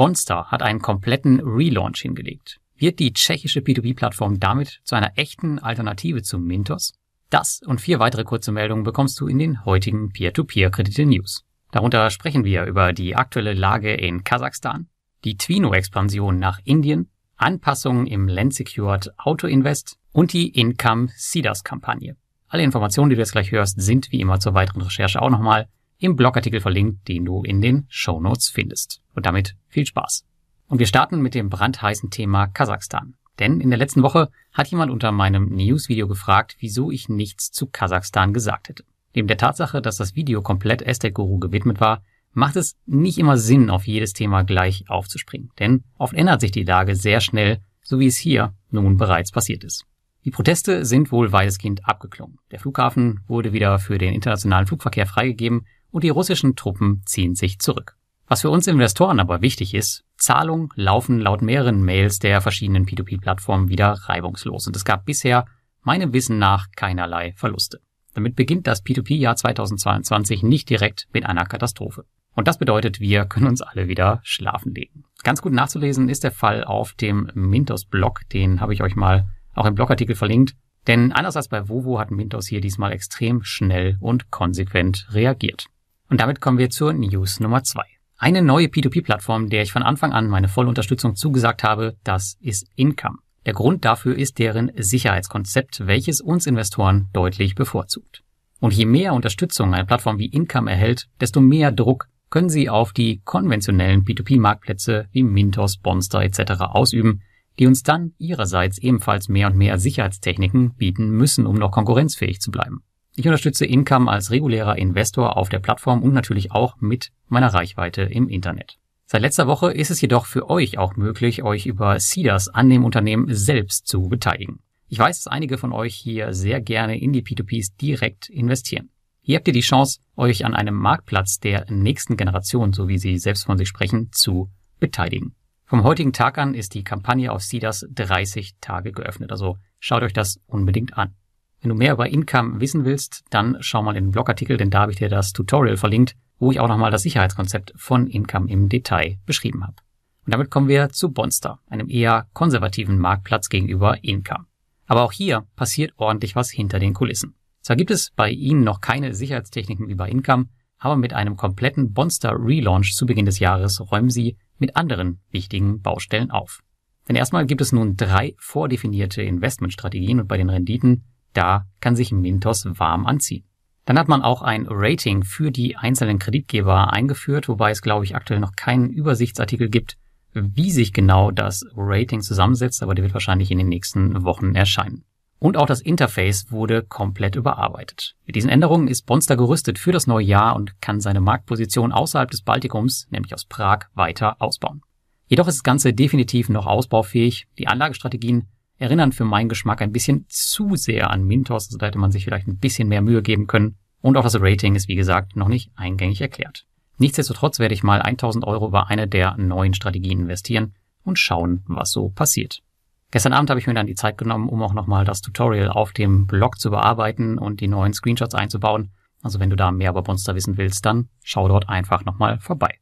Bonster hat einen kompletten Relaunch hingelegt. Wird die tschechische P2P-Plattform damit zu einer echten Alternative zu Mintos? Das und vier weitere kurze Meldungen bekommst du in den heutigen Peer-to-Peer-Kredite-News. Darunter sprechen wir über die aktuelle Lage in Kasachstan, die Twino-Expansion nach Indien, Anpassungen im Land-Secured Auto-Invest und die Income-Seeders-Kampagne. Alle Informationen, die du jetzt gleich hörst, sind wie immer zur weiteren Recherche auch nochmal im Blogartikel verlinkt, den du in den Show Notes findest. Und damit viel Spaß. Und wir starten mit dem brandheißen Thema Kasachstan. Denn in der letzten Woche hat jemand unter meinem News-Video gefragt, wieso ich nichts zu Kasachstan gesagt hätte. Neben der Tatsache, dass das Video komplett Estate Guru gewidmet war, macht es nicht immer Sinn, auf jedes Thema gleich aufzuspringen. Denn oft ändert sich die Lage sehr schnell, so wie es hier nun bereits passiert ist. Die Proteste sind wohl weitestgehend abgeklungen. Der Flughafen wurde wieder für den internationalen Flugverkehr freigegeben und die russischen Truppen ziehen sich zurück. Was für uns Investoren aber wichtig ist, Zahlungen laufen laut mehreren Mails der verschiedenen P2P-Plattformen wieder reibungslos und es gab bisher meinem Wissen nach keinerlei Verluste. Damit beginnt das P2P-Jahr 2022 nicht direkt mit einer Katastrophe. Und das bedeutet, wir können uns alle wieder schlafen legen. Ganz gut nachzulesen ist der Fall auf dem Mintos-Blog, den habe ich euch mal auch im Blogartikel verlinkt. Denn anders als bei Vovo hat Mintos hier diesmal extrem schnell und konsequent reagiert. Und damit kommen wir zur News Nummer zwei. Eine neue P2P-Plattform, der ich von Anfang an meine volle Unterstützung zugesagt habe, das ist Income. Der Grund dafür ist deren Sicherheitskonzept, welches uns Investoren deutlich bevorzugt. Und je mehr Unterstützung eine Plattform wie Income erhält, desto mehr Druck können sie auf die konventionellen P2P-Marktplätze wie Mintos, Bonster etc. ausüben, die uns dann ihrerseits ebenfalls mehr und mehr Sicherheitstechniken bieten müssen, um noch konkurrenzfähig zu bleiben. Ich unterstütze Income als regulärer Investor auf der Plattform und natürlich auch mit meiner Reichweite im Internet. Seit letzter Woche ist es jedoch für euch auch möglich, euch über Seeders an dem Unternehmen selbst zu beteiligen. Ich weiß, dass einige von euch hier sehr gerne in die P2Ps direkt investieren. Hier habt ihr die Chance, euch an einem Marktplatz der nächsten Generation, so wie sie selbst von sich sprechen, zu beteiligen. Vom heutigen Tag an ist die Kampagne auf Seeders 30 Tage geöffnet, also schaut euch das unbedingt an. Wenn du mehr über Income wissen willst, dann schau mal in den Blogartikel, denn da habe ich dir das Tutorial verlinkt, wo ich auch nochmal das Sicherheitskonzept von Income im Detail beschrieben habe. Und damit kommen wir zu Bonster, einem eher konservativen Marktplatz gegenüber Income. Aber auch hier passiert ordentlich was hinter den Kulissen. Zwar gibt es bei ihnen noch keine Sicherheitstechniken bei Income, aber mit einem kompletten Bonster Relaunch zu Beginn des Jahres räumen sie mit anderen wichtigen Baustellen auf. Denn erstmal gibt es nun drei vordefinierte Investmentstrategien und bei den Renditen da kann sich Mintos warm anziehen. Dann hat man auch ein Rating für die einzelnen Kreditgeber eingeführt, wobei es, glaube ich, aktuell noch keinen Übersichtsartikel gibt, wie sich genau das Rating zusammensetzt, aber der wird wahrscheinlich in den nächsten Wochen erscheinen. Und auch das Interface wurde komplett überarbeitet. Mit diesen Änderungen ist Bonster gerüstet für das neue Jahr und kann seine Marktposition außerhalb des Baltikums, nämlich aus Prag, weiter ausbauen. Jedoch ist das Ganze definitiv noch ausbaufähig. Die Anlagestrategien erinnern für meinen Geschmack ein bisschen zu sehr an Mintos, also da hätte man sich vielleicht ein bisschen mehr Mühe geben können. Und auch das Rating ist, wie gesagt, noch nicht eingängig erklärt. Nichtsdestotrotz werde ich mal 1000 Euro bei einer der neuen Strategien investieren und schauen, was so passiert. Gestern Abend habe ich mir dann die Zeit genommen, um auch nochmal das Tutorial auf dem Blog zu bearbeiten und die neuen Screenshots einzubauen. Also wenn du da mehr über Monster wissen willst, dann schau dort einfach nochmal vorbei.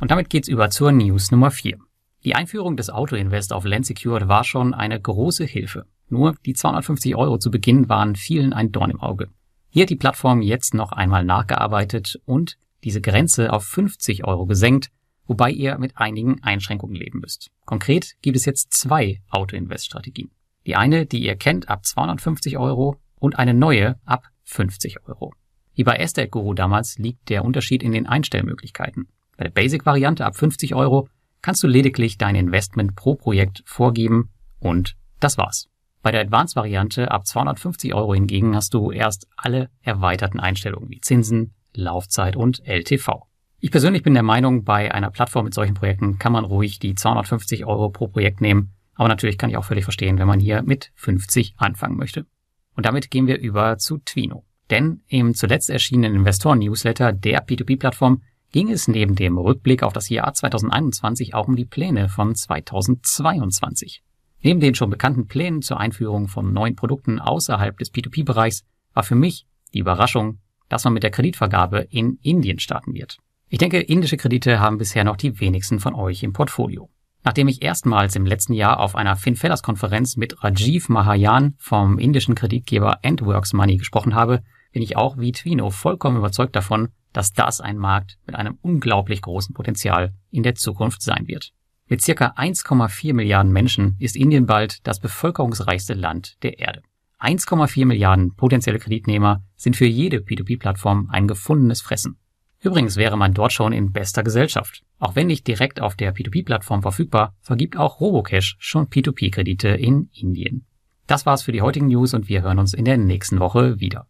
Und damit geht's über zur News Nummer 4. Die Einführung des Auto-Invest auf Land Secured war schon eine große Hilfe. Nur die 250 Euro zu Beginn waren vielen ein Dorn im Auge. Hier hat die Plattform jetzt noch einmal nachgearbeitet und diese Grenze auf 50 Euro gesenkt, wobei ihr mit einigen Einschränkungen leben müsst. Konkret gibt es jetzt zwei Auto-Invest-Strategien. Die eine, die ihr kennt, ab 250 Euro und eine neue ab 50 Euro. Wie bei Estate Guru damals liegt der Unterschied in den Einstellmöglichkeiten. Bei der Basic-Variante ab 50 Euro kannst du lediglich dein Investment pro Projekt vorgeben und das war's. Bei der Advanced-Variante ab 250 Euro hingegen hast du erst alle erweiterten Einstellungen wie Zinsen, Laufzeit und LTV. Ich persönlich bin der Meinung, bei einer Plattform mit solchen Projekten kann man ruhig die 250 Euro pro Projekt nehmen, aber natürlich kann ich auch völlig verstehen, wenn man hier mit 50 anfangen möchte. Und damit gehen wir über zu Twino. Denn im zuletzt erschienenen Investoren-Newsletter der P2P-Plattform ging es neben dem Rückblick auf das Jahr 2021 auch um die Pläne von 2022. Neben den schon bekannten Plänen zur Einführung von neuen Produkten außerhalb des P2P-Bereichs war für mich die Überraschung, dass man mit der Kreditvergabe in Indien starten wird. Ich denke, indische Kredite haben bisher noch die wenigsten von euch im Portfolio. Nachdem ich erstmals im letzten Jahr auf einer FinFellers-Konferenz mit Rajiv Mahayan vom indischen Kreditgeber Endworks Money gesprochen habe, bin ich auch wie Twino vollkommen überzeugt davon, dass das ein Markt mit einem unglaublich großen Potenzial in der Zukunft sein wird. Mit circa 1,4 Milliarden Menschen ist Indien bald das bevölkerungsreichste Land der Erde. 1,4 Milliarden potenzielle Kreditnehmer sind für jede P2P-Plattform ein gefundenes Fressen. Übrigens wäre man dort schon in bester Gesellschaft. Auch wenn nicht direkt auf der P2P-Plattform verfügbar, vergibt auch Robocash schon P2P-Kredite in Indien. Das war's für die heutigen News und wir hören uns in der nächsten Woche wieder.